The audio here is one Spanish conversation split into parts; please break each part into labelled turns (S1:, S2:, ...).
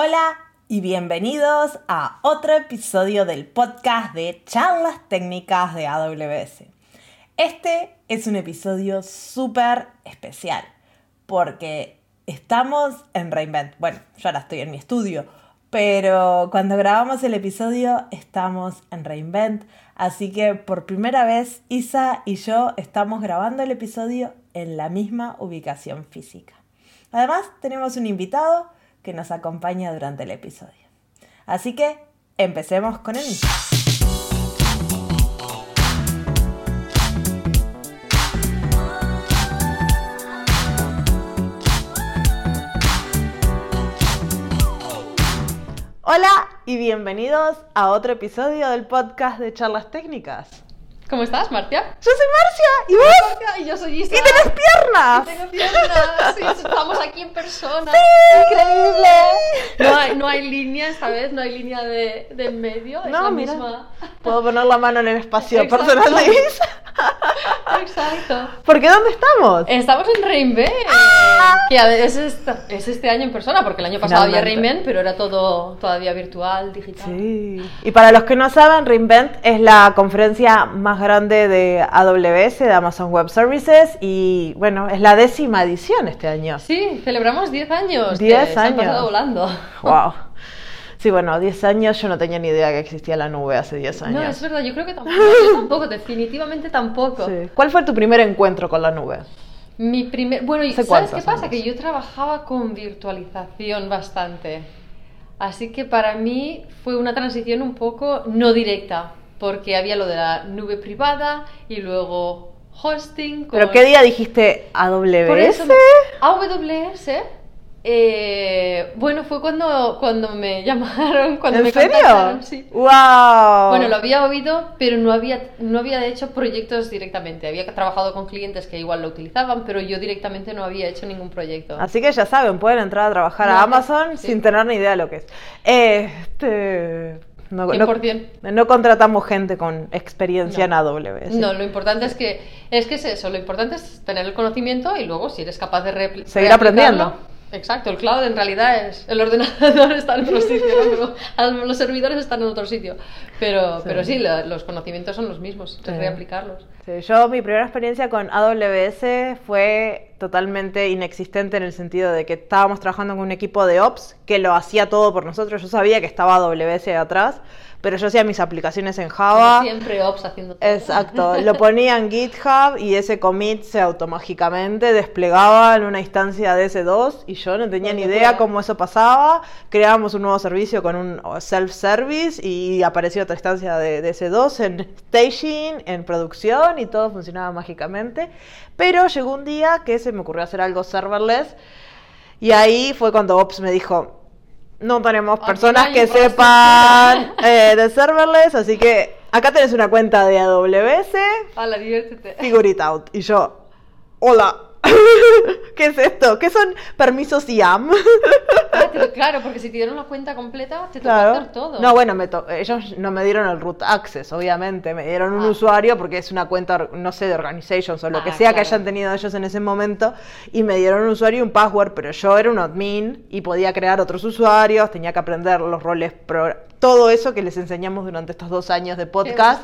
S1: Hola y bienvenidos a otro episodio del podcast de charlas técnicas de AWS. Este es un episodio súper especial porque estamos en Reinvent. Bueno, yo ahora estoy en mi estudio, pero cuando grabamos el episodio estamos en Reinvent. Así que por primera vez Isa y yo estamos grabando el episodio en la misma ubicación física. Además tenemos un invitado que nos acompaña durante el episodio. Así que empecemos con el. Hola y bienvenidos a otro episodio del podcast de charlas técnicas.
S2: ¿Cómo estás, Marcia?
S1: Yo soy Marcia y vos.
S2: Marcia, y yo soy Isa.
S1: ¡Y tenés piernas!
S2: Y tengo piernas. Sí, estamos aquí en persona.
S1: ¡Increíble!
S2: No hay, no hay línea esta vez, no hay línea de, de en medio. Es
S1: No,
S2: la
S1: mira.
S2: misma.
S1: Puedo poner la mano en el espacio
S2: Exacto.
S1: personal de Isa.
S2: Exacto.
S1: ¿Por qué dónde estamos?
S2: Estamos en Reinvent,
S1: Ah.
S2: que es, esta- es este año en persona, porque el año pasado había. Reinvent, pero era todo todavía virtual, digital.
S1: Sí. Y para los que no saben, Reinvent es la conferencia más grande de AWS, de Amazon Web Services, y bueno, es la décima edición este año.
S2: Sí, celebramos 10 años.
S1: 10
S2: que Se han
S1: años.
S2: pasado volando.
S1: Wow. Sí, bueno, 10 años yo no tenía ni idea que existía la nube hace 10 años.
S2: No, es verdad, yo creo que tampoco, yo tampoco, definitivamente tampoco.
S1: Sí. ¿Cuál fue tu primer encuentro con la nube?
S2: Mi primer, bueno, y
S1: ¿Hace
S2: ¿sabes qué pasa?
S1: años?
S2: Que yo trabajaba con virtualización bastante. Así que para mí fue una transición un poco no directa, porque había lo de la nube privada y luego hosting.
S1: ¿Pero
S2: con-
S1: qué día dijiste AWS?
S2: Por eso, AWS, eh, bueno, fue cuando, cuando me llamaron, cuando
S1: ¿En
S2: me
S1: serio?
S2: contactaron, sí.
S1: ¡Wow!
S2: Bueno, lo había oído, pero no había, no había hecho proyectos directamente. Había trabajado con clientes que igual lo utilizaban, pero yo directamente no había hecho ningún proyecto.
S1: Así que ya saben, pueden entrar a trabajar a Amazon
S2: sí.
S1: sin tener ni idea de lo que es. Este. No, no-
S2: 100%.
S1: no contratamos gente con experiencia
S2: No.
S1: en AWS.
S2: No, lo importante es que es que es eso, lo importante es tener el conocimiento y luego si eres capaz de
S1: Seguir aprendiendo.
S2: Exacto, el cloud en realidad es el ordenador está en otro sitio, los servidores están en otro sitio. Pero
S1: Sí.
S2: pero sí, los conocimientos son los mismos,
S1: Sí.
S2: reaplicarlos.
S1: Sí, yo mi primera experiencia con AWS fue totalmente inexistente en el sentido de que estábamos trabajando con un equipo de Ops que lo hacía todo por nosotros. Yo sabía que estaba AWS atrás, pero yo hacía mis aplicaciones en Java.
S2: Siempre ops haciendo todo.
S1: Exacto, lo ponía en GitHub y ese commit se automáticamente desplegaba en una instancia de S2 y yo no tenía ni idea
S2: fuera.
S1: cómo eso pasaba. Creábamos un nuevo servicio con un self-service y apareció otra instancia de, de S2 en staging, en producción y todo funcionaba mágicamente. Pero llegó un día que se me ocurrió hacer algo serverless y ahí fue cuando Ops me dijo, no tenemos
S2: Aquí
S1: personas que
S2: infraestructura".
S1: sepan eh, de serverless, así que acá tenés una cuenta de AWS,
S2: Hala, diviértete.
S1: figure it out. Y yo, hola, ¿qué es esto? ¿Qué son permisos IAM?
S2: Ah, te- claro, porque si te dieron la cuenta completa, te toca
S1: Claro.
S2: hacer todo.
S1: No, bueno, me to- ellos no me dieron el root access, obviamente, me dieron un
S2: Ah.
S1: usuario porque es una cuenta, no sé, de organizations o lo
S2: Ah,
S1: que sea que hayan tenido ellos en ese momento, y me dieron un usuario y un password, pero yo era un admin y podía crear otros usuarios, tenía que aprender los roles, pro- todo eso que les enseñamos durante estos dos años de podcast.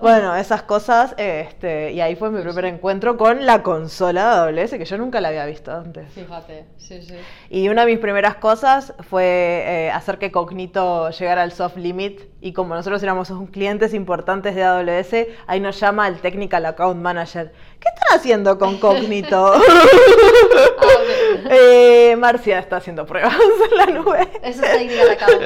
S1: Bueno, esas cosas, este, y ahí fue mi primer encuentro con la consola de AWS, que yo nunca la había visto antes.
S2: Fíjate, sí, sí.
S1: Y una de mis primeras cosas fue eh, hacer que Cognito llegara al soft limit. Y como nosotros éramos un clientes importantes de AWS, ahí nos llama el Technical Account Manager. ¿Qué están haciendo con Cognito?
S2: ver.
S1: Eh, Marcia está haciendo pruebas en la nube.
S2: Eso es Technical Account.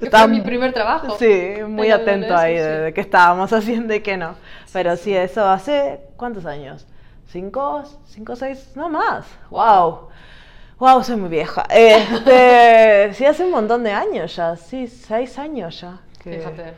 S2: Que
S1: Está-
S2: fue mi primer trabajo.
S1: Sí, muy
S2: En
S1: atento
S2: AWS,
S1: ahí
S2: sí.
S1: de, de qué estábamos haciendo y qué no. Pero sí, eso hace, ¿cuántos años? ¿Cinco? ¿Cinco, seis? No más. ¡Wow! ¡Wow! Soy muy vieja. Este, sí, hace un montón de años ya. Sí, seis años ya. que-
S2: Fíjate.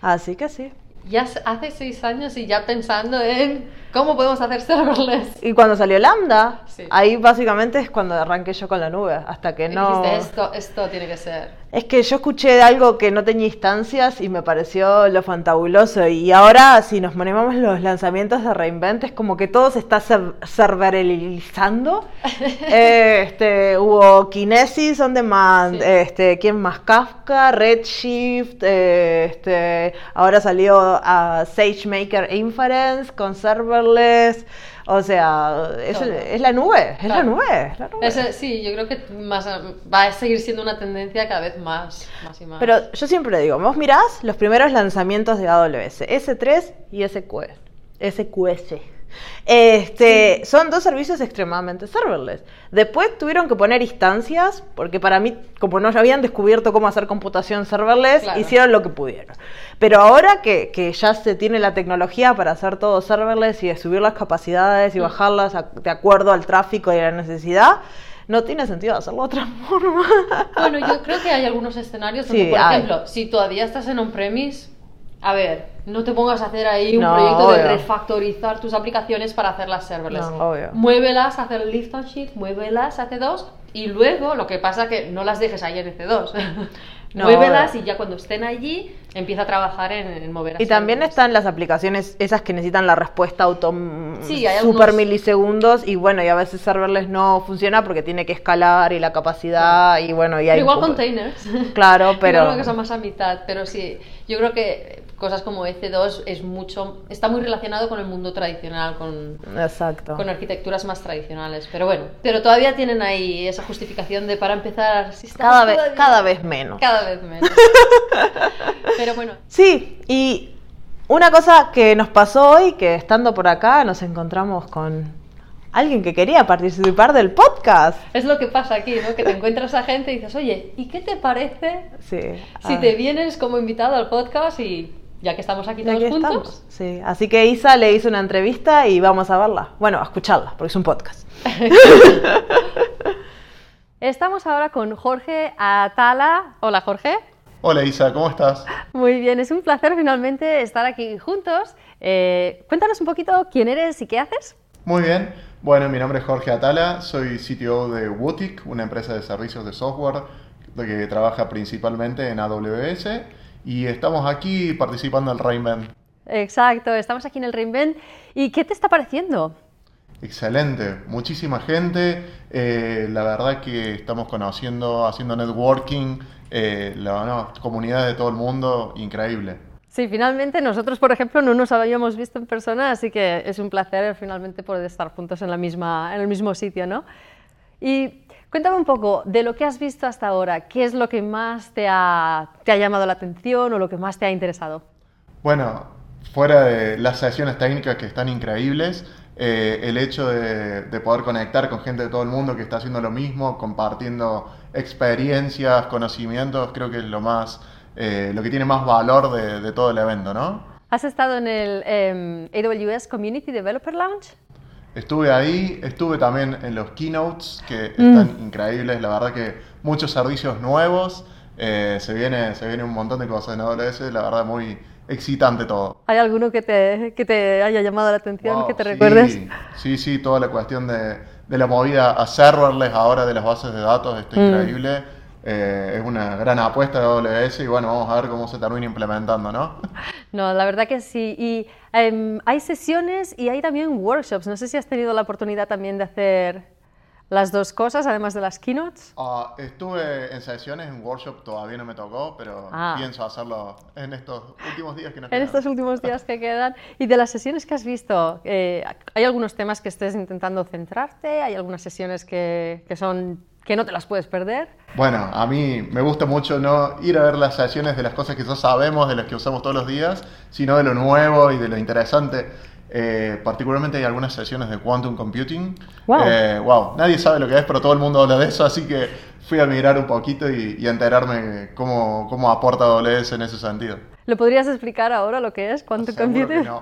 S1: Así que sí.
S2: ya hace seis años y ya pensando en cómo podemos hacer serverless.
S1: Y cuando salió Lambda,
S2: Sí.
S1: ahí básicamente es cuando arranqué yo con la nube, hasta que no...
S2: dijiste, esto, esto tiene que ser.
S1: Es que yo escuché algo que no tenía instancias y me pareció lo fantabuloso. Y ahora, si nos ponemos los lanzamientos de Reinvent, es como que todo se está ser- serveralizando. Eh, este, hubo Kinesis on Demand,
S2: Sí.
S1: este, ¿quién más? Kafka, Redshift, eh, este, ahora salió SageMaker Inference con serverless. O sea, es, es la nube, es la nube, es la nube.
S2: Sí, yo creo que más, va a seguir siendo una tendencia cada vez más, más y más.
S1: Pero yo siempre digo, vos mirás los primeros lanzamientos de AWS, S3 y SQL, SQS. Este, Son dos servicios extremadamente serverless. Después tuvieron que poner instancias, porque para mí, como no habían descubierto cómo hacer computación serverless,
S2: Claro.
S1: hicieron lo que pudieron. Pero ahora que, que ya se tiene la tecnología para hacer todo serverless y de subir las capacidades y
S2: Mm.
S1: bajarlas a- de acuerdo al tráfico y a la necesidad, no tiene sentido hacerlo de otra forma.
S2: Bueno, yo creo que hay algunos escenarios donde,
S1: Sí,
S2: por
S1: hay.
S2: ejemplo, si todavía estás en on-premise, a ver, no te pongas a hacer ahí un
S1: No,
S2: proyecto de refactorizar tus aplicaciones para hacerlas serverless.
S1: No, obvio.
S2: Muévelas, haz el lift and shift, muévelas a C2 y luego lo que pasa que no las dejes ahí en C2.
S1: No,
S2: muévelas
S1: obvio.
S2: y ya cuando estén allí empieza a trabajar en, en mover
S1: Y también
S2: serverless.
S1: están las aplicaciones esas que necesitan la respuesta auto
S2: Sí, hay
S1: super
S2: algunos-
S1: milisegundos y bueno, y a veces serverless no funciona porque tiene que escalar y la capacidad y bueno, y hay
S2: Pero igual
S1: poco-
S2: containers.
S1: Claro, pero
S2: Igual que son más a mitad, pero sí, yo creo que cosas como EC2 es mucho, está muy relacionado con el mundo tradicional, con,
S1: Exacto.
S2: con arquitecturas más tradicionales. Pero bueno, pero todavía tienen ahí esa justificación de para empezar, si
S1: Cada vez
S2: todavía-
S1: cada vez menos.
S2: cada vez menos. pero bueno,
S1: Sí, y una cosa que nos pasó hoy que estando por acá nos encontramos con alguien que quería participar del podcast.
S2: es lo que pasa aquí, ¿no? Que te encuentras a gente y dices, oye, ¿y qué te parece
S1: Sí.
S2: si te vienes como invitado al podcast y ya que estamos aquí todos juntos?
S1: estamos. Sí, así que Isa le hizo una entrevista y vamos a verla. Bueno, a escucharla, porque es un podcast.
S2: Estamos ahora con Jorge Atala. Hola, Jorge.
S3: Hola Isa, ¿cómo estás?
S2: Muy bien, es un placer finalmente estar aquí juntos. Eh, cuéntanos un poquito quién eres y qué haces.
S3: Muy bien. Bueno, mi nombre es Jorge Atala, soy CTO de Wotic, una empresa de servicios de software que trabaja principalmente en AWS y estamos aquí participando en Reinvent.
S2: Exacto, estamos aquí en el Reinvent. ¿Y qué te está pareciendo?
S3: Excelente, muchísima gente, eh, la verdad que estamos conociendo, haciendo networking, eh, la no, comunidad de todo el mundo, increíble.
S2: Sí, finalmente nosotros, por ejemplo, no nos habíamos visto en persona, así que es un placer finalmente poder estar juntos en, la misma, en el mismo sitio, ¿no? Y cuéntame un poco de lo que has visto hasta ahora, ¿qué es lo que más te ha, te ha llamado la atención o lo que más te ha interesado?
S3: Bueno, fuera de las sesiones técnicas que están increíbles, eh, el hecho de, de poder conectar con gente de todo el mundo que está haciendo lo mismo, compartiendo experiencias, conocimientos, creo que es lo más, eh, lo que tiene más valor de, de todo el evento, ¿no?
S2: ¿Has estado en el em, AWS Community Developer Lounge?
S3: Estuve ahí, estuve también en los keynotes que están increíbles, la verdad que muchos servicios nuevos, eh, se, viene, se viene un montón de cosas en AWS, la verdad muy excitante todo.
S2: ¿Hay alguno que te, que te haya llamado la atención,
S3: Wow,
S2: que te
S3: sí,
S2: recuerdes?
S3: Sí, sí, toda la cuestión de, de la movida a serverless ahora de las bases de datos está
S2: Mm.
S3: increíble. Eh, es una gran apuesta de AWS y bueno, vamos a ver cómo se termina implementando, ¿no?
S2: No, la verdad que sí. Y em, hay sesiones y hay también workshops. No sé si has tenido la oportunidad también de hacer las dos cosas, además de las keynotes.
S3: Ah, estuve en sesiones, en workshop todavía no me tocó, pero
S2: Ah.
S3: pienso hacerlo en estos últimos días que nos
S2: En
S3: quedan.
S2: estos últimos días que quedan. Y de las sesiones que has visto, eh, ¿hay algunos temas que estés intentando centrarte? ¿Hay algunas sesiones que, que son que no te las puedes perder?
S3: Bueno, a mí me gusta mucho no ir a ver las sesiones de las cosas que ya sabemos, de las que usamos todos los días, sino de lo nuevo y de lo interesante. Eh, particularmente hay algunas sesiones de quantum computing.
S2: Wow.
S3: Eh, wow, nadie sabe lo que es, pero todo el mundo habla de eso, así que fui a mirar un poquito y, y a enterarme cómo, cómo aporta AWS en ese sentido.
S2: ¿Lo podrías explicar ahora lo que es
S3: que
S2: Computing?
S3: no.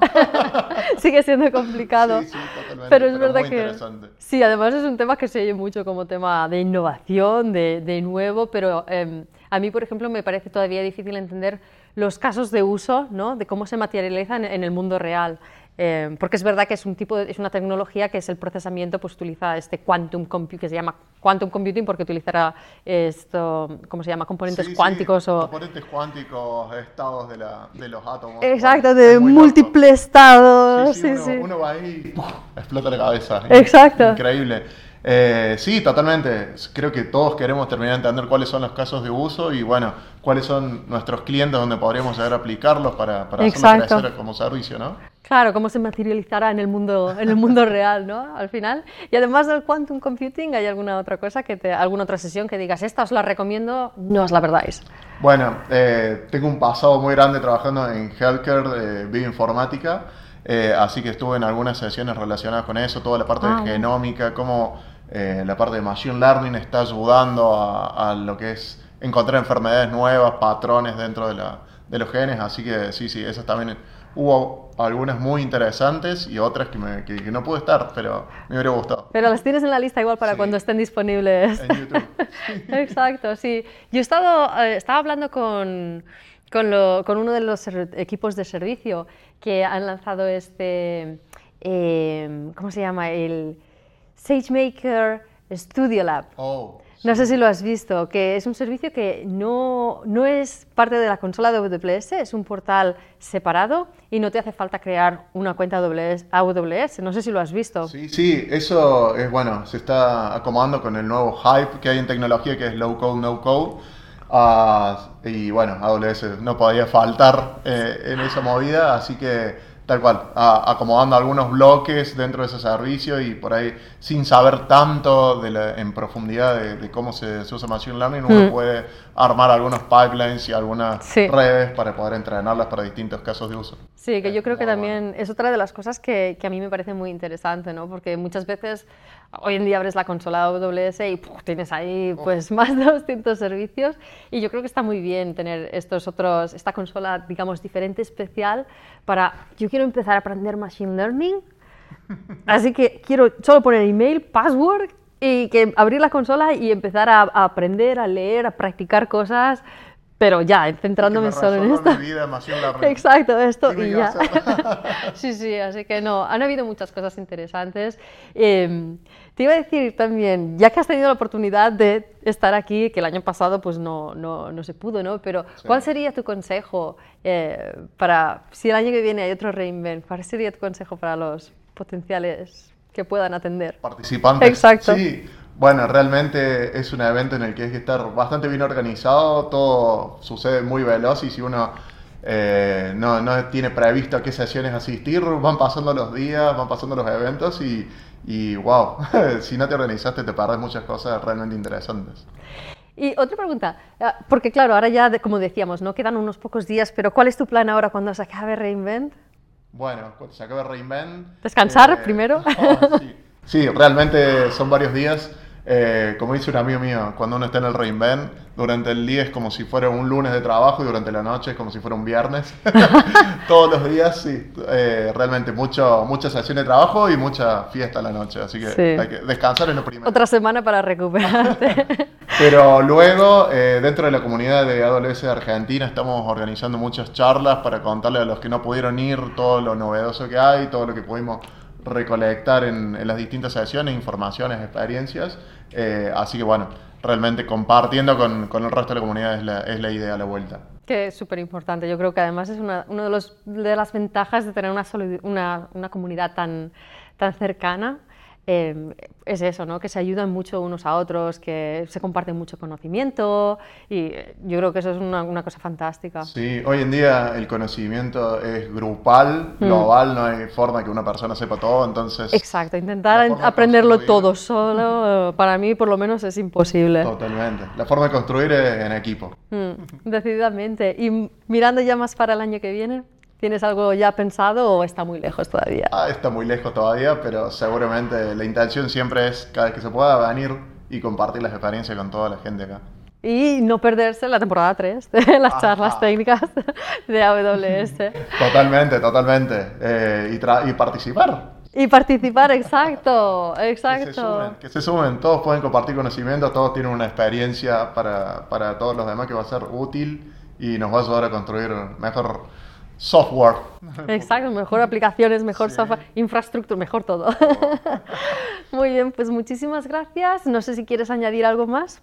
S2: Sigue siendo complicado.
S3: Sí, sí, totalmente,
S2: Pero es
S3: pero
S2: verdad
S3: muy
S2: que... Sí, además es un tema que se oye mucho como tema de innovación, de, de nuevo, pero em, a mí, por ejemplo, me parece todavía difícil entender los casos de uso, ¿no? de cómo se materializa en, en el mundo real. Em, porque es verdad que es, un tipo de- es una tecnología que es el procesamiento, pues utiliza este quantum computing, que se llama quantum computing porque utilizará esto, ¿cómo se llama? Componentes
S3: Sí, sí,
S2: cuánticos o...
S3: Componentes cuánticos, estados de, la- de los átomos.
S2: Exacto, de
S3: es
S2: múltiples estados.
S3: Sí, uno, uno va ahí y ¡puf! explota la cabeza.
S2: Exacto.
S3: Increíble. Eh, sí, totalmente. Creo que todos queremos terminar de entender cuáles son los casos de uso y, bueno, cuáles son nuestros clientes donde podríamos llegar a aplicarlos para, para hacerlo crecer como servicio, ¿no?
S2: Claro, cómo se materializará en el mundo, en el mundo real, ¿no? Al final. Y además del quantum computing, ¿hay alguna otra cosa que te, alguna otra sesión que digas, esta os la recomiendo, no os la perdáis?
S3: Bueno, eh, tengo un pasado muy grande trabajando en healthcare, bioinformática, eh, así que estuve en algunas sesiones relacionadas con eso, toda la parte
S2: Ah,
S3: de
S2: bueno.
S3: genómica, cómo eh, la parte de machine learning está ayudando a, a lo que es encontrar enfermedades nuevas, patrones dentro de, la- de los genes, así que sí, sí, esas también hubo algunas muy interesantes y otras que, me- que- que no pude estar, pero me hubiera gustado.
S2: Pero las tienes en la lista igual para
S3: Sí.
S2: cuando estén disponibles.
S3: En YouTube.
S2: Exacto, sí. Yo he estado, eh, estaba hablando con, con, lo- con uno de los equipos de servicio que han lanzado este, eh, ¿cómo se llama? El SageMaker Studio Lab.
S3: Oh,
S2: No sé si lo has visto, que es un servicio que no, no es parte de la consola de AWS, es un portal separado y no te hace falta crear una cuenta AWS. AWS. No sé si lo has visto.
S3: Sí, sí, eso es bueno, se está acomodando con el nuevo hype que hay en tecnología que es low code, no code. Ah, y bueno, AWS no podía faltar eh, en esa movida, así que tal cual, a- acomodando algunos bloques dentro de ese servicio y por ahí sin saber tanto de la- en profundidad de, de cómo se, se usa Machine Learning, uno
S2: Mm.
S3: puede armar algunos pipelines y algunas
S2: Sí.
S3: redes para poder entrenarlas para distintos casos de uso.
S2: Sí, que yo creo que también es otra de las cosas que, que a mí me parece muy interesante, ¿no? Porque muchas veces hoy en día abres la consola AWS y ¡puf! tienes ahí pues más de 200 servicios y yo creo que está muy bien tener estos otros, esta consola, digamos, diferente, especial para, yo quiero empezar a aprender Machine Learning, así que quiero solo poner email, password y que abrir la consola y empezar a, a aprender, a leer, a practicar cosas, pero ya, centrándome solo en esto.
S3: mi vida.
S2: Exacto, esto y
S3: qué
S2: ya. sí, sí, así que no, han habido muchas cosas interesantes. Eh, te iba a decir también, ya que has tenido la oportunidad de estar aquí, que el año pasado pues no, no, no se pudo, ¿no? Pero
S3: Sí.
S2: ¿cuál sería tu consejo eh, para, si el año que viene hay otro reinvent, cuál sería tu consejo para los potenciales que puedan atender?
S3: participantes.
S2: Exacto.
S3: Sí, bueno, realmente es un evento en el que hay que estar bastante bien organizado, todo sucede muy veloz y si uno eh, no, no tiene previsto a qué sesiones asistir, van pasando los días, van pasando los eventos y, y wow, si no te organizaste te perdés muchas cosas realmente interesantes.
S2: Y otra pregunta, ah, porque claro, ahora ya, como decíamos, no quedan unos pocos días, pero ¿cuál es tu plan ahora cuando se acabe Reinvent?
S3: Bueno, cuando se acabe Reinvent... eh,
S2: ¿Descansar primero?
S3: no, sí. Sí, realmente son varios días. Eh, como dice un amigo mío, cuando uno está en el Reinvent, durante el día es como si fuera un lunes de trabajo y durante la noche es como si fuera un viernes. Todos los días, sí. Eh, realmente mucho, mucha sesión de trabajo y mucha fiesta a la noche. Así que
S2: Sí.
S3: hay que descansar en lo primero.
S2: Otra semana para recuperarte.
S3: Pero luego, eh, dentro de la comunidad de AWS de Argentina, estamos organizando muchas charlas para contarle a los que no pudieron ir todo lo novedoso que hay, todo lo que pudimos recolectar en, las distintas sesiones, informaciones, experiencias. Eh, así que bueno, realmente compartiendo con, con el resto de la comunidad es la, es la idea a la vuelta.
S2: que es súper importante. Yo creo que además es una, uno de, los, de las ventajas de tener una, una, una comunidad tan, tan cercana. Eh, es eso, ¿no? que se ayudan mucho unos a otros, que se comparten mucho conocimiento y eh, yo creo que eso es una, una cosa fantástica.
S3: Sí, hoy en día el conocimiento es grupal,
S2: Mm.
S3: global, no hay forma que una persona sepa todo, entonces...
S2: Exacto, intentar aprenderlo todo solo, para mí por lo menos es imposible.
S3: Totalmente. La forma de construir es en equipo.
S2: Mm, decididamente. Y mirando ya más para el año que viene, ¿tienes algo ya pensado o está muy lejos todavía?
S3: Ah, está muy lejos todavía, pero seguramente la intención siempre es, cada vez que se pueda, venir y compartir las experiencias con toda la gente acá.
S2: y no perderse la temporada 3 de las
S3: Ajá.
S2: charlas técnicas de AWS.
S3: Totalmente, totalmente. Eh, y, tra- y participar.
S2: Y participar, exacto,
S3: Que se,
S2: exacto.
S3: sumen, que se sumen, todos pueden compartir conocimientos, todos tienen una experiencia para, para todos los demás que va a ser útil y nos va a ayudar a construir mejor software.
S2: Exacto, mejor aplicaciones, mejor
S3: Sí.
S2: software, infraestructura, mejor todo. Muy bien, pues muchísimas gracias. No sé si quieres añadir algo más.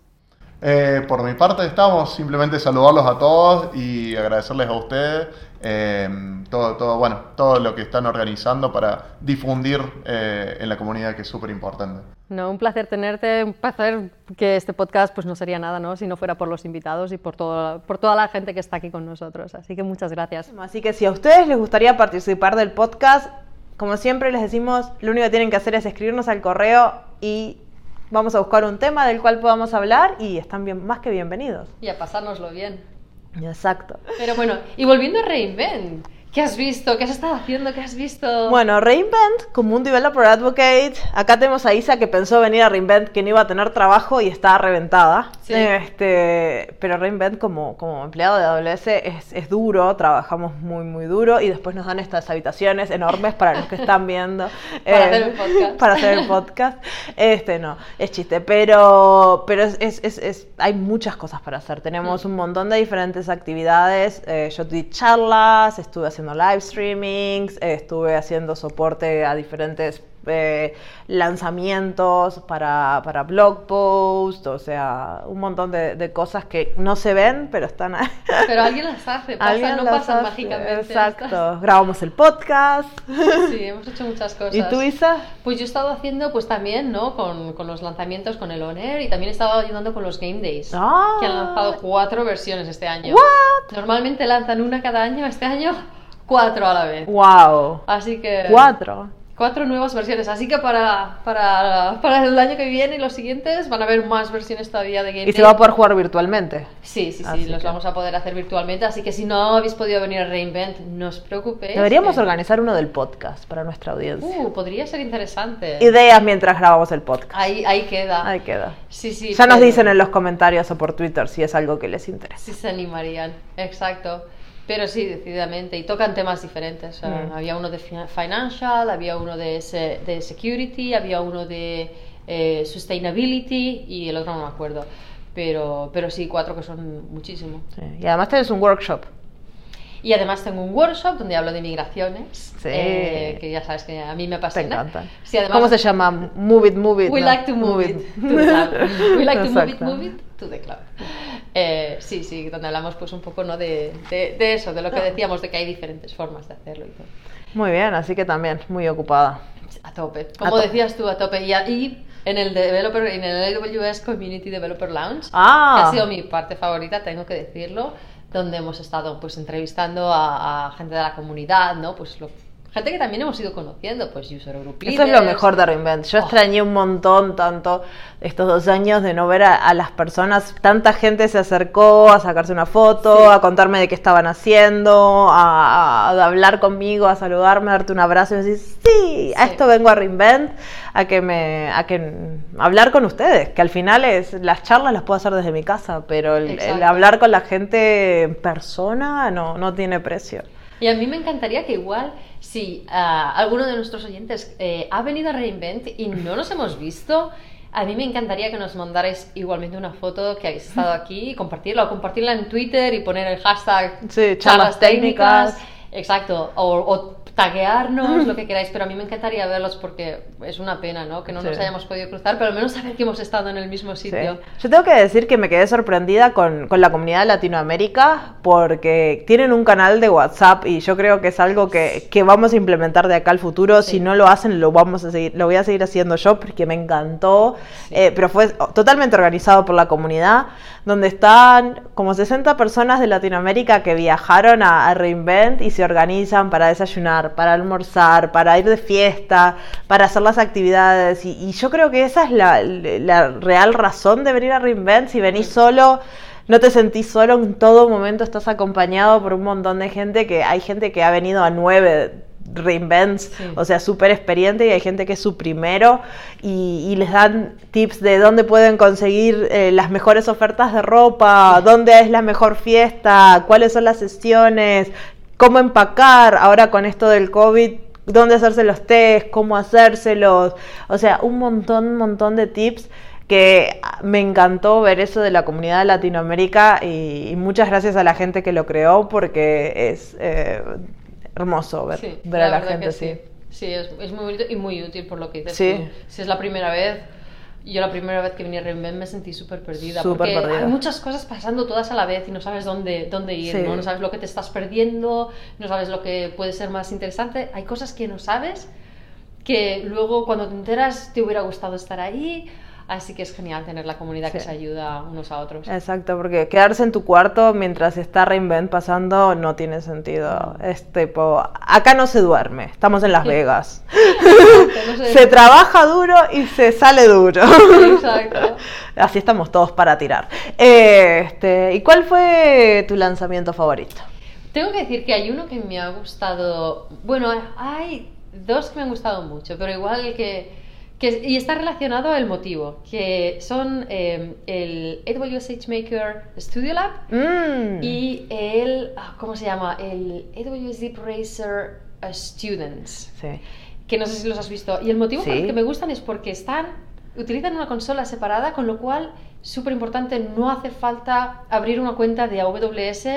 S3: Eh, por mi parte estamos, simplemente saludarlos a todos y agradecerles a ustedes eh, todo, todo, bueno, todo lo que están organizando para difundir eh, en la comunidad que es súper importante.
S2: No, un placer tenerte, un placer que este podcast pues no sería nada, ¿no? Si no fuera por los invitados y por, todo, por toda la gente que está aquí con nosotros. Así que muchas gracias.
S1: Así que si a ustedes les gustaría participar del podcast, como siempre les decimos, lo único que tienen que hacer es escribirnos al correo y vamos a buscar un tema del cual podamos hablar y están bien, más que bienvenidos.
S2: Y a pasárnoslo bien.
S1: Exacto.
S2: Pero bueno, y volviendo a Reinvent, ¿qué has visto? ¿Qué has estado haciendo? ¿Qué has visto?
S1: Bueno, Reinvent, como un developer advocate, acá tenemos a Isa que pensó venir a Reinvent que no iba a tener trabajo y estaba reventada.
S2: Sí.
S1: Este, pero Reinvent como, como empleado de AWS es, es duro, trabajamos muy muy duro y después nos dan estas habitaciones enormes para los que están viendo. eh,
S2: Para hacer el podcast.
S1: Para hacer el podcast. Este no, es chiste, pero, pero es, es- es- es- hay muchas cosas para hacer. Tenemos
S2: Mm.
S1: un montón de diferentes actividades. eh, yo di charlas, estuve haciendo live streamings, estuve haciendo soporte a diferentes eh, lanzamientos para, para blog posts, o sea, un montón de, de cosas que no se ven, pero están ahí.
S2: Pero alguien las hace, pasa,
S1: Alguien
S2: no
S1: las
S2: pasan
S1: hace,
S2: mágicamente.
S1: Exacto. Grabamos el podcast.
S2: Sí, hemos hecho muchas cosas.
S1: ¿Y tú, Isa?
S2: Pues yo he estado haciendo pues también, ¿no? Con, con los lanzamientos con el Honor y también he estado ayudando con los Game Days.
S1: Ah.
S2: Que han lanzado cuatro versiones este año.
S1: What?
S2: Normalmente lanzan una cada año, este año cuatro a la vez.
S1: Wow.
S2: Así que...
S1: Cuatro.
S2: Cuatro nuevas versiones. Así que para, para, para el año que viene y los siguientes van a haber más versiones todavía de Game
S1: Y
S2: Day.
S1: se va a poder jugar virtualmente.
S2: Sí, sí, sí,
S1: Así
S2: los
S1: que-
S2: vamos a poder hacer virtualmente. Así que si no habéis podido venir a Reinvent, no os preocupéis.
S1: Deberíamos
S2: que-
S1: organizar uno del podcast para nuestra audiencia.
S2: Uh, podría ser interesante.
S1: Ideas mientras grabamos el podcast.
S2: Ahí, ahí queda.
S1: Ahí queda.
S2: Sí, sí.
S1: Ya nos
S2: pero-
S1: dicen en los comentarios o por Twitter si es algo que les interesa.
S2: Sí se animarían, exacto. Pero sí, decididamente. Y tocan temas diferentes.
S1: Mm.
S2: Había uno de fi- financial, había uno de, se- de security, había uno de eh, sustainability y el otro no me acuerdo. Pero, pero sí, cuatro que son muchísimo.
S1: Sí. Y además tenés un workshop.
S2: Y además tengo un workshop donde hablo de migraciones,
S1: Sí.
S2: eh, que ya sabes que a mí me
S1: Te
S2: apasiona.
S1: encantan.
S2: Sí, además,
S1: ¿Cómo se llama? Move it, move it.
S2: We
S1: ¿no?
S2: like to move, it, to the cloud. We like to move it, move it to the cloud. Eh, sí, sí, donde hablamos pues un poco ¿no? de, de, de eso, de lo que decíamos, de que hay diferentes formas de hacerlo y todo.
S1: Muy bien, así que también muy ocupada.
S2: A tope. Como decías tú, a tope. Y, ahí en el developer, en el AWS Community Developer Lounge,
S1: Ah.
S2: que ha sido mi parte favorita, tengo que decirlo, donde hemos estado pues entrevistando a, a gente de la comunidad, ¿no? Pues lo- gente que también hemos ido conociendo, pues user group
S1: Eso es lo
S2: leaders.
S1: mejor de Reinvent. Yo
S2: Oh.
S1: extrañé un montón, tanto estos dos años de no ver a, a las personas. Tanta gente se acercó a sacarse una foto,
S2: Sí.
S1: a contarme de qué estaban haciendo, a, a- a hablar conmigo, a saludarme, a darte un abrazo y decir, sí, a
S2: Sí.
S1: esto vengo a Reinvent, a que me, a que a hablar con ustedes, que al final es las charlas las puedo hacer desde mi casa, pero el, el hablar con la gente en persona no, no tiene precio.
S2: Y a mí me encantaría que igual, si ah, alguno de nuestros oyentes eh, ha venido a Reinvent y no nos hemos visto, a mí me encantaría que nos mandarais igualmente una foto que habéis estado aquí y compartirla, o compartirla en Twitter y poner el hashtag
S1: Sí, charlas técnicas.
S2: Exacto, o, o taguearnos, lo que queráis, pero a mí me encantaría verlos porque es una pena, ¿no? Que no nos
S1: Sí.
S2: hayamos podido cruzar, pero al menos saber que hemos estado en el mismo
S1: Sí.
S2: sitio.
S1: Yo tengo que decir que me quedé sorprendida con, con la comunidad de Latinoamérica porque tienen un canal de WhatsApp y yo creo que es algo que, que vamos a implementar de acá al futuro.
S2: Sí.
S1: Si no lo hacen, lo vamos a seguir, lo voy a seguir haciendo yo porque me encantó. Eh, pero fue totalmente organizado por la comunidad, donde están como 60 personas de Latinoamérica que viajaron a, Reinvent y se organizan para desayunar, para almorzar, para ir de fiesta, para hacer las actividades. Y, y yo creo que esa es la, la real razón de venir a Reinvent. Si venís solo, no te sentís solo, en todo momento estás acompañado por un montón de gente que hay gente que ha venido a nueve reinvents,
S2: Sí.
S1: o sea, súper experiente y hay gente que es su primero y, y les dan tips de dónde pueden conseguir eh, las mejores ofertas de ropa, dónde es la mejor fiesta, cuáles son las sesiones, cómo empacar, ahora con esto del COVID, dónde hacerse los test, cómo hacérselos, o sea, un montón, un montón de tips que me encantó ver eso de la comunidad de Latinoamérica y, y muchas gracias a la gente que lo creó porque es eh, hermoso ver,
S2: Sí,
S1: ver a la gente así.
S2: sí. Sí, es, es muy bonito y muy útil por lo que dices
S1: Sí.
S2: tú. Si es la primera vez, yo la primera vez que vine a Reinvent me sentí súper perdida.
S1: Súper
S2: porque
S1: perdida.
S2: hay muchas cosas pasando todas a la vez y no sabes dónde, dónde ir,
S1: Sí.
S2: ¿no? No sabes lo que te estás perdiendo, no sabes lo que puede ser más interesante. Hay cosas que no sabes que luego cuando te enteras te hubiera gustado estar ahí. Así que es genial tener la comunidad que se ayuda unos a otros.
S1: Exacto, porque quedarse en tu cuarto mientras está Reinvent pasando no tiene sentido. Es tipo, acá no se duerme, estamos en Las Vegas.
S2: No sé.
S1: Se trabaja duro y se sale duro.
S2: Exacto.
S1: Así estamos todos para tirar. Este, ¿Y cuál fue tu lanzamiento favorito?
S2: Tengo que decir que hay uno que me ha gustado. Bueno, hay dos que me han gustado mucho, pero igual que. Que y está relacionado al motivo, que son eh, el AWS SageMaker Studio Lab
S1: Mm.
S2: y el. ah, ¿Cómo se llama? El AWS Deep Racer uh, Students
S1: Sí.
S2: que no sé si los has visto. Y el motivo por el que me gustan es porque están, utilizan una consola separada, con lo cual, súper importante, no hace falta abrir una cuenta de AWS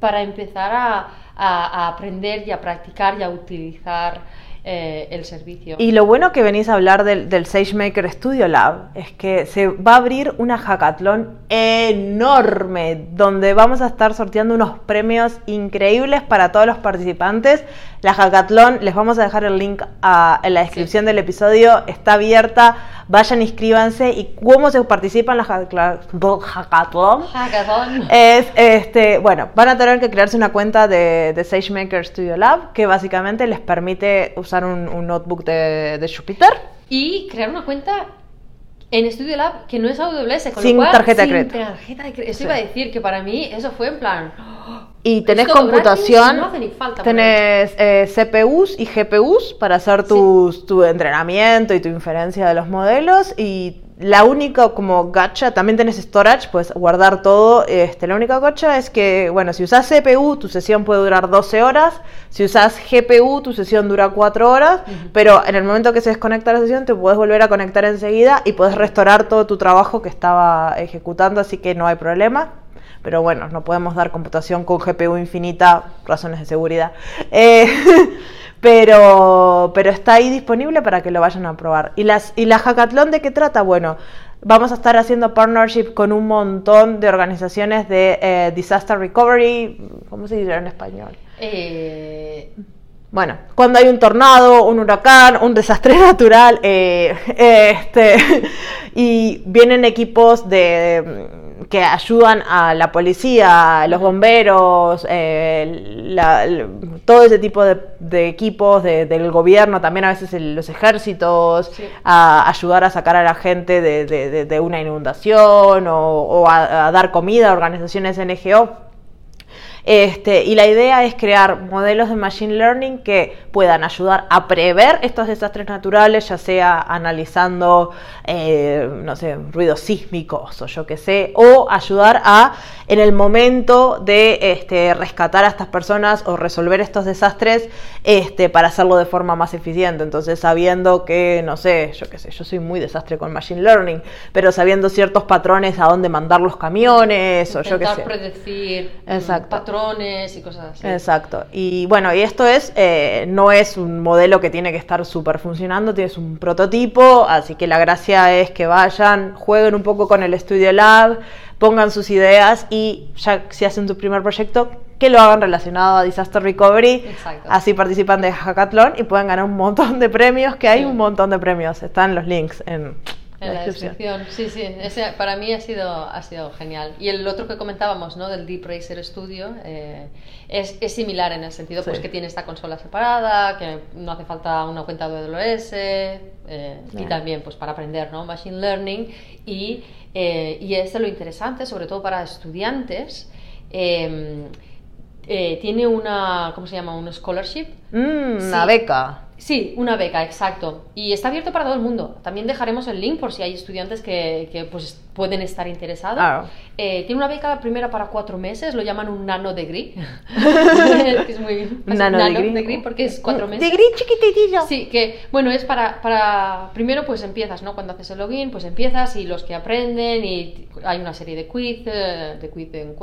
S2: para empezar a, a- a aprender y a practicar y a utilizar eh, el servicio.
S1: Y lo bueno que venís a hablar del, del SageMaker Studio Lab es que se va a abrir una hackathon enorme donde vamos a estar sorteando unos premios increíbles para todos los participantes. La hackathon, les vamos a dejar el link a- en la descripción del episodio, está abierta, vayan, inscríbanse y cómo se participa en la hackla- hackathon.
S2: Hackathon.
S1: Es, este, bueno, van a tener que crearse una cuenta de, de SageMaker Studio Lab que básicamente les permite usar un, un notebook de, de Jupyter.
S2: Y crear una cuenta en Studio Lab que no es AWS, con
S1: Sin
S2: lo cual,
S1: tarjeta de crédito.
S2: tarjeta de crédito. Eso
S1: Sí.
S2: iba a decir que para mí eso fue en plan.
S1: Y tenés
S2: Es todo
S1: computación,
S2: no falta
S1: tenés eh, CPUs y GPUs para hacer tus, tu entrenamiento y tu inferencia de los modelos y la única como gacha, también tenés storage, puedes guardar todo, este, la única gacha es que, bueno, si usas CPU tu sesión puede durar 12 horas, si usas GPU tu sesión dura 4 horas, pero en el momento que se desconecta la sesión te puedes volver a conectar enseguida y puedes restaurar todo tu trabajo que estaba ejecutando, así que no hay problema. Pero bueno, no podemos dar computación con GPU infinita, razones de seguridad. Eh, pero, pero está ahí disponible para que lo vayan a probar. ¿Y, las, ¿Y la hackathon de qué trata? Bueno, vamos a estar haciendo partnership con un montón de organizaciones de eh, disaster recovery. ¿Cómo se dice en español?
S2: Eh,
S1: Bueno, cuando hay un tornado, un huracán, un desastre natural, eh, este, y vienen equipos de, que ayudan a la policía, a los bomberos, eh, la- todo ese tipo de, de equipos de- del gobierno, también a veces el- los ejércitos,
S2: Sí.
S1: a ayudar a sacar a la gente de una inundación o, o a, a dar comida a organizaciones NGO. Este, y la idea es crear modelos de Machine Learning que puedan ayudar a prever estos desastres naturales, ya sea analizando, eh, no sé, ruidos sísmicos o yo qué sé, o ayudar a, en el momento de este, rescatar a estas personas o resolver estos desastres, este, para hacerlo de forma más eficiente. Entonces, sabiendo que, no sé, yo qué sé, yo soy muy desastre con Machine Learning, pero sabiendo ciertos patrones a dónde mandar los camiones o yo qué sé.
S2: predecir
S1: Exacto.
S2: patrones y cosas así.
S1: Exacto. Y bueno, y esto es, eh, no es un modelo que tiene que estar súper funcionando, tienes un prototipo, así que la gracia es que vayan, jueguen un poco con el Studio Lab, pongan sus ideas y ya si hacen tu primer proyecto, que lo hagan relacionado a Disaster Recovery.
S2: Exacto.
S1: Así participan de Hackathon y pueden ganar un montón de premios, que hay
S2: Sí.
S1: un montón de premios. Están los links en,
S2: En la descripción. Sí, sí, ese para mí ha sido, ha sido genial. Y el otro que comentábamos, ¿no? Del Deep Racer Studio, eh, es, es similar en el sentido pues, que tiene esta consola separada, que no hace falta una cuenta de AWS, eh, y también pues para aprender, ¿no? Machine Learning. Y, eh, y es lo interesante, sobre todo para estudiantes, eh, eh, tiene una, ¿cómo se llama? Un scholarship.
S1: Mm,
S2: Sí.
S1: Una beca.
S2: Sí, una beca, exacto. Y está abierto para todo el mundo. También dejaremos el link por si hay estudiantes que, que, pues, pueden estar interesados.
S1: Claro.
S2: Eh, tiene una beca primera para cuatro meses, lo llaman un nano degree. es muy
S1: Un nano degree.
S2: porque es cuatro meses.
S1: Degree chiquititillo.
S2: Sí, que bueno, es para, para. Primero, pues empiezas, ¿no? Cuando haces el login, pues empiezas y los que aprenden, y hay una serie de quiz, eh, de quiz, de,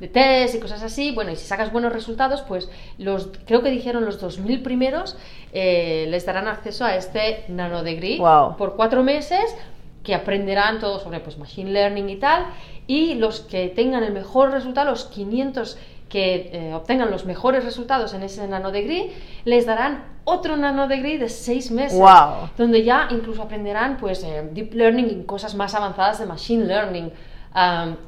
S2: de test y cosas así. Bueno, y si sacas buenos resultados, pues los. Creo que dijeron los 2000 primeros eh, les darán acceso a este nano degree
S1: Wow.
S2: por cuatro meses que aprenderán todo sobre pues, machine learning y tal, y los que tengan el mejor resultado, los 500 que eh, obtengan los mejores resultados en ese nano degree, les darán otro nano degree de seis meses,
S1: Wow.
S2: donde ya incluso aprenderán pues eh, deep learning y cosas más avanzadas de machine learning.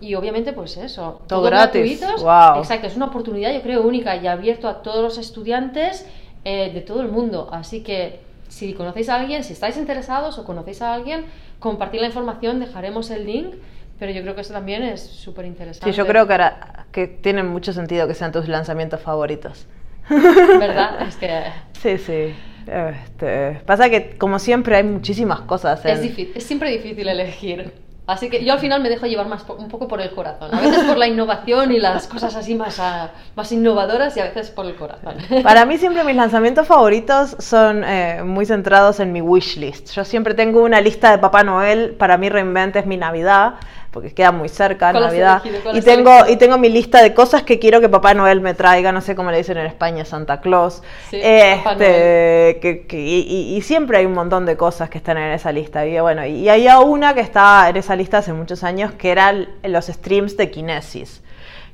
S2: Y obviamente pues eso,
S1: Todo gratis. Wow.
S2: Exacto, es una oportunidad yo creo única y abierto a todos los estudiantes eh, de todo el mundo. Así que si conocéis a alguien, si estáis interesados o conocéis a alguien, compartir la información, dejaremos el link. Pero yo creo que eso también es súper interesante.
S1: Sí, yo creo que, ahora, que tiene mucho sentido que sean tus lanzamientos favoritos.
S2: ¿Verdad? Es que
S1: Sí, sí. Este, pasa que, como siempre, hay muchísimas cosas.
S2: es,
S1: en-
S2: difí- es siempre difícil elegir. Así que yo al final me dejo llevar más un poco por el corazón. A veces por la innovación y las cosas así más, ah, más innovadoras y a veces por el corazón.
S1: Para mí siempre mis lanzamientos favoritos son eh, muy centrados en mi wish list. Yo siempre tengo una lista de Papá Noel, para mí Reinvent es mi Navidad, porque queda muy cerca
S2: ¿Cuál has
S1: Navidad. Y tengo,
S2: elegido?
S1: y tengo mi lista de cosas que quiero que Papá Noel me traiga, no sé cómo le dicen en España, Santa Claus.
S2: Sí,
S1: Este, que, que- y, y- y siempre hay un montón de cosas que están en esa lista. Y bueno, y había una que estaba en esa lista hace muchos años, que eran los streams de Kinesis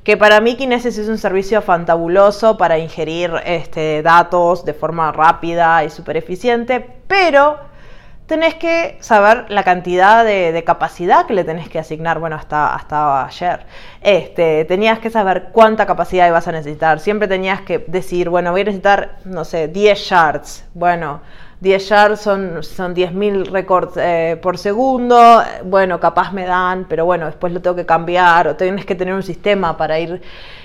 S1: que para mí Kinesis es un servicio fantabuloso para ingerir este, datos de forma rápida y súper eficiente, pero tenés que saber la cantidad de, capacidad que le tenés que asignar, bueno, hasta, hasta ayer. Este, tenías que saber cuánta capacidad ibas a necesitar, siempre tenías que decir, bueno, voy a necesitar, no sé, 10 shards, bueno. 10 shards son, son 10.000 récords eh, por segundo, bueno, capaz me dan, pero bueno, después lo tengo que cambiar o tienes que tener un sistema para ir.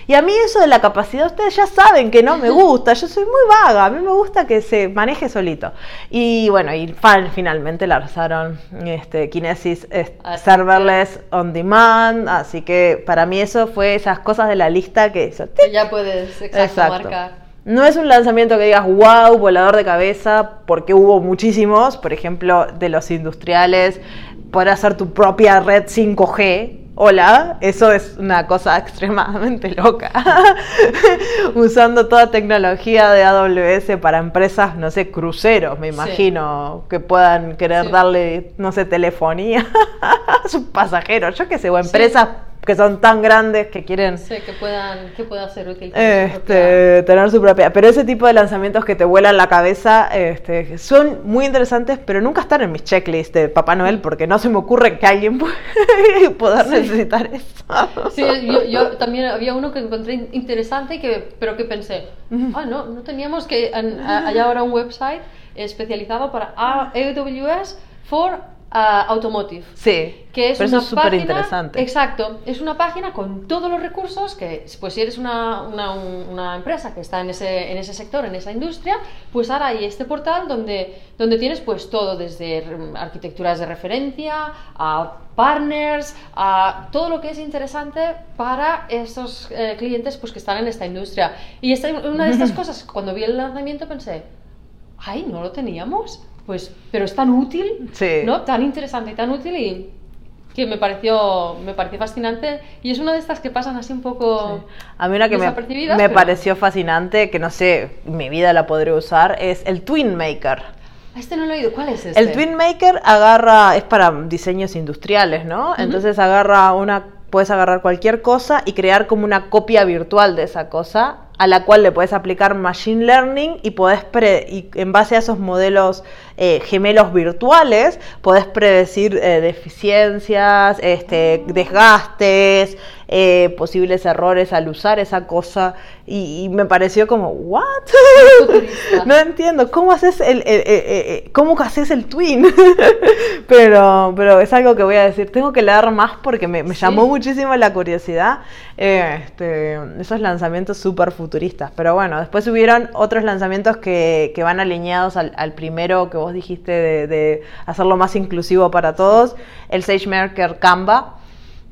S1: Y a mí eso de la capacidad, ustedes ya saben que no me gusta, yo soy muy vaga, a mí me gusta que se maneje solito. Y bueno, y fan- finalmente lanzaron este, Kinesis eh, Serverless On Demand, así que para mí eso fue esas cosas de la lista que hizo.
S2: Ya puedes exacto, marcar.
S1: No es un lanzamiento que digas, wow, volador de cabeza, porque hubo muchísimos, por ejemplo, de los industriales, poder hacer tu propia red 5G. Hola, eso es una cosa extremadamente loca. Usando toda tecnología de AWS para empresas, no sé, cruceros, me
S2: Sí.
S1: imagino, que puedan querer
S2: Sí.
S1: darle, no sé, telefonía a sus pasajeros, yo qué sé, o
S2: Sí.
S1: Que son tan grandes que quieren
S2: Sí, que puedan, que pueda ser útil. su
S1: este, tener su propia. Pero ese tipo de lanzamientos que te vuelan la cabeza este, son muy interesantes, pero nunca están en mis checklists de Papá Noel porque no se me ocurre que alguien poder necesitar eso.
S2: Sí, yo, yo también había uno que encontré in- interesante, que, pero que pensé, ah, no, no teníamos que, en- a- hay ahora un website especializado para AWS for Automotive.
S1: Sí,
S2: que es
S1: pero
S2: una
S1: eso es súper
S2: página-
S1: interesante.
S2: Exacto, es una página con todos los recursos que, pues si eres una, una- un- una empresa que está en ese, en ese sector, en esa industria, pues ahora hay este portal donde, donde tienes pues todo, desde arquitecturas de referencia, a partners, a todo lo que es interesante para esos eh, clientes pues que están en esta industria. Y esta, una de estas cosas, cuando vi el lanzamiento pensé, ay, no lo teníamos. Pues, pero es tan útil,
S1: Sí.
S2: ¿no? Tan interesante y tan útil y que me pareció, me pareció fascinante y es una de estas que pasan así un poco
S1: A mí una que me, me
S2: pero-
S1: pareció fascinante, que no sé, mi vida la podré usar, es el Twin Maker.
S2: Este no lo he oído, ¿cuál es este?
S1: El Twin Maker agarra, es para diseños industriales, ¿no? Entonces agarra una, puedes agarrar cualquier cosa y crear como una copia virtual de esa cosa, a la cual le puedes aplicar Machine Learning y podés pre- y en base a esos modelos eh, gemelos virtuales, podés predecir eh, deficiencias, este, desgastes, eh, posibles errores al usar esa cosa. Y, me pareció como, ¿what? no entiendo, ¿cómo haces el, cómo haces el twin? pero, pero es algo que voy a decir, tengo que leer más porque me, llamó muchísimo la curiosidad. Este, esos lanzamientos súper futuristas. Pero bueno, después hubieron otros lanzamientos que, que van alineados al, primero que vos dijiste de, de hacerlo más inclusivo para todos, el SageMaker Canva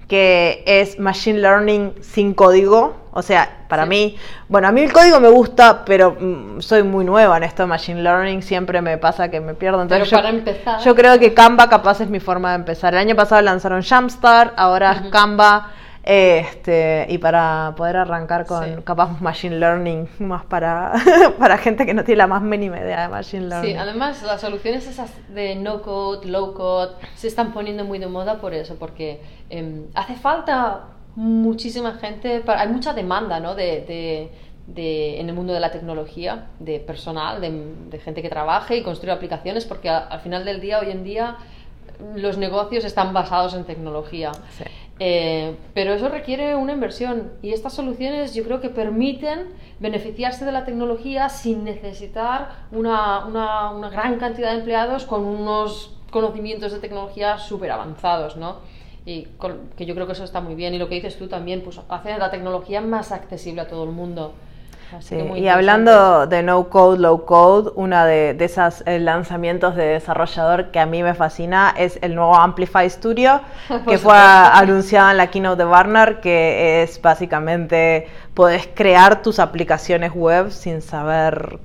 S1: que es Machine Learning sin código. O sea, para mí, bueno, a mí el código me gusta, pero mm, soy muy nueva en esto de Machine Learning, siempre me pasa que me pierdo.
S2: Entonces pero para empezar.
S1: Yo creo que Canva capaz es mi forma de empezar. El año pasado lanzaron Jumpstart, ahora es Canva. Este, y para poder arrancar con capaz Machine Learning, más para, para gente que no tiene la más mínima idea de Machine Learning.
S2: Sí, además las soluciones esas de no code, low code, se están poniendo muy de moda por eso, porque em, hace falta muchísima gente, hay mucha demanda ¿no? de, de, en el mundo de la tecnología, de personal, de, gente que trabaje y construye aplicaciones, porque al final del día, hoy en día, los negocios están basados en tecnología. Sí. Eh, pero eso requiere una inversión y estas soluciones yo creo que permiten beneficiarse de la tecnología sin necesitar una, una, una gran cantidad de empleados con unos conocimientos de tecnología súper avanzados, ¿no? Y que yo creo que eso está muy bien. Y lo que dices tú también, pues hace la tecnología más accesible a todo el mundo
S1: y hablando de no code, low code, uno de, de esos eh, lanzamientos de desarrollador que a mí me fascina es el nuevo Amplify Studio, que fue anunciado en la keynote de Warner, que es básicamente, puedes crear tus aplicaciones web sin saber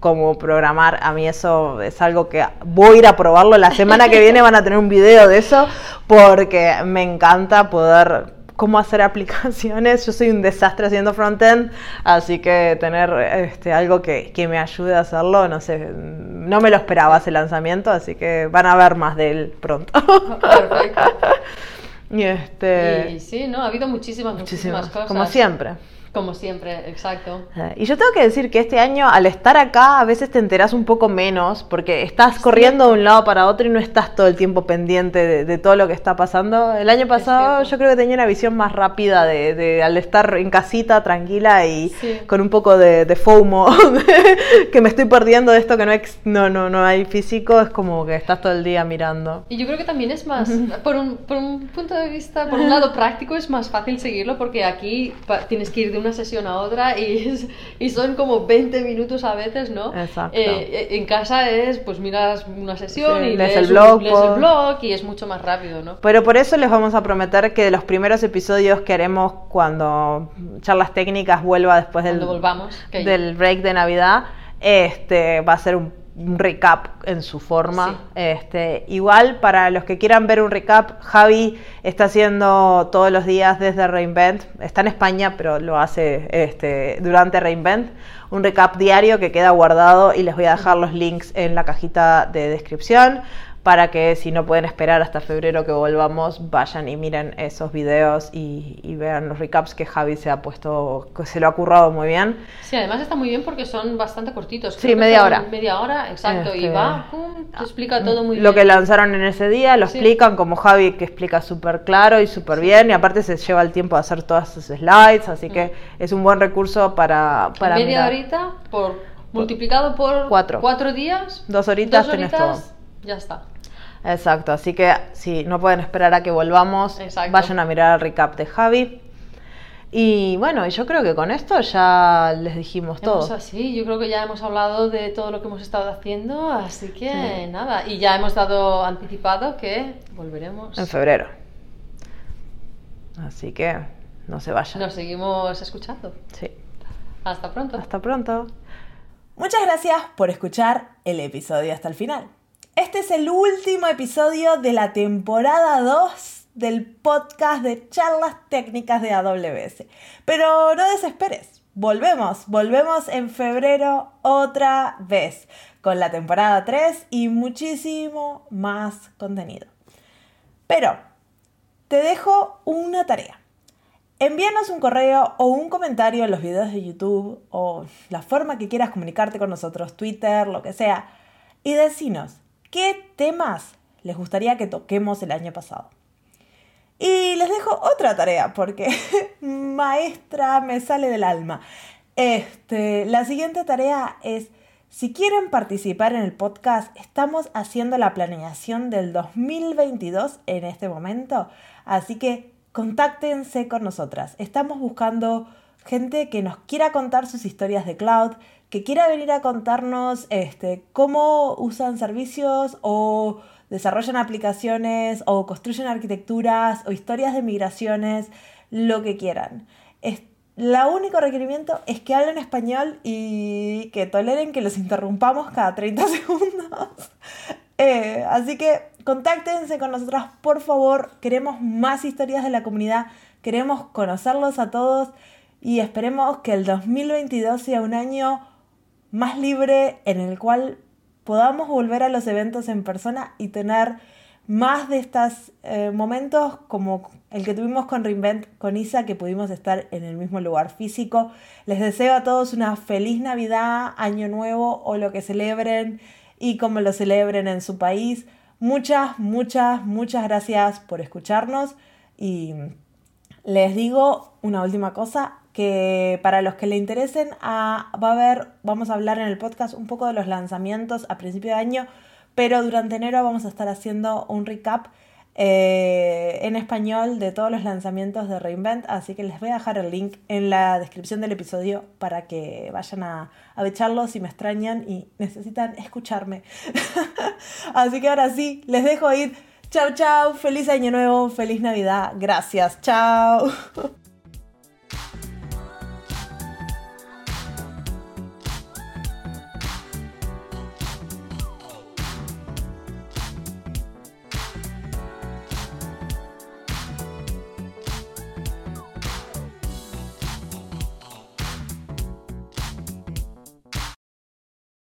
S1: cómo programar. A mí eso es algo que voy a ir a probarlo. La semana que viene van a tener un video de eso porque me encanta poder cómo hacer aplicaciones. Yo soy un desastre haciendo frontend, así que tener este, algo que, me ayude a hacerlo, no sé, no me lo esperaba ese lanzamiento, así que van a ver más de él pronto. Perfecto.
S2: y este... sí, ¿no? Ha habido muchísimas, muchísimas cosas.
S1: Como siempre.
S2: Como siempre, exacto.
S1: Eh, y yo tengo que decir que este año, al estar acá, a veces te enteras un poco menos, porque estás corriendo de un lado para otro y no estás todo el tiempo pendiente de, todo lo que está pasando. El año pasado yo creo que tenía una visión más rápida de, al estar en casita, tranquila y con un poco de, FOMO, que me estoy perdiendo de esto que no, no, no, no hay físico, es como que estás todo el día mirando.
S2: Y yo creo que también es más, por un, por un punto de vista, por un lado práctico, es más fácil seguirlo, porque aquí tienes que ir de una sesión a otra y, y son como 20 minutos a veces, ¿no?
S1: Exacto.
S2: Eh, en casa es, pues miras una sesión y
S1: lees, el, blog,
S2: lees el blog y es mucho más rápido, ¿no?
S1: Pero por eso les vamos a prometer que de los primeros episodios que haremos cuando charlas técnicas vuelva después del,
S2: volvamos,
S1: del break de Navidad, este va a ser un un recap en su forma. Este, igual, para los que quieran ver un recap, Javi está haciendo todos los días desde Reinvent. Está en España, pero lo hace este, durante Reinvent. Un recap diario que queda guardado y les voy a dejar los links en la cajita de descripción para que si no pueden esperar hasta febrero que volvamos, vayan y miren esos videos y, vean los recaps que Javi se ha puesto, que se lo ha currado muy bien.
S2: Sí, además está muy bien porque son bastante cortitos.
S1: sí, media hora.
S2: Media hora, exacto, y este, va, pum, te explica todo muy
S1: bien.
S2: Lo
S1: que lanzaron en ese día, lo explican como Javi que explica súper claro y súper bien, y aparte se lleva el tiempo de hacer todas sus slides, así que es un buen recurso para... para
S2: media horita por multiplicado por
S1: cuatro,
S2: cuatro días,
S1: dos horitas, dos horitas tenés todo.
S2: Ya está.
S1: Exacto, así que si no pueden esperar a que volvamos, vayan a mirar el recap de Javi. Y bueno, yo creo que con esto ya les dijimos todo.
S2: Sí, yo creo que ya hemos hablado de todo lo que hemos estado haciendo, así que nada, y ya hemos dado anticipado que volveremos
S1: en febrero. Así que no se vayan.
S2: Nos seguimos escuchando.
S1: Sí.
S2: Hasta pronto.
S1: Hasta pronto.
S4: Muchas gracias por escuchar el episodio hasta el final. Este es el último episodio de la temporada 2 del podcast de charlas técnicas de AWS. Pero no desesperes, volvemos, volvemos en febrero otra vez con la temporada 3 y muchísimo más contenido. Pero te dejo una tarea. Envíanos un correo o un comentario en los videos de YouTube o la forma que quieras comunicarte con nosotros, Twitter, lo que sea, y decinos ¿Qué temas les gustaría que toquemos el año pasado?
S1: Y les dejo otra tarea, porque maestra me sale del alma. Este, la siguiente tarea es, si quieren participar en el podcast, estamos haciendo la planeación del 2022 en este momento, así que contáctense con nosotras. Estamos buscando gente que nos quiera contar sus historias de cloud, que quiera venir a contarnos este, cómo usan servicios o desarrollan aplicaciones o construyen arquitecturas o historias de migraciones, lo que quieran. Es, lo único requerimiento es que hablen español y que toleren que los interrumpamos cada 30 segundos. Eh, así que contáctense con nosotras, por favor. Queremos más historias de la comunidad, queremos conocerlos a todos y esperemos que el 2022 sea un año más libre en el cual podamos volver a los eventos en persona y tener más de estos eh, momentos como el que tuvimos con Reinvent, con Isa, que pudimos estar en el mismo lugar físico. Les deseo a todos una feliz Navidad, Año Nuevo o lo que celebren y como lo celebren en su país. Muchas, muchas, muchas gracias por escucharnos y les digo una última cosa, que para los que le interesen, ah, va a haber, vamos a hablar en el podcast un poco de los lanzamientos a principio de año, pero durante enero vamos a estar haciendo un recap eh, en español de todos los lanzamientos de Reinvent, así que les voy a dejar el link en la descripción del episodio para que vayan a, a si me extrañan y necesitan escucharme. así que ahora sí, les dejo ir. Chao, chao, feliz año nuevo, feliz Navidad, gracias, chao.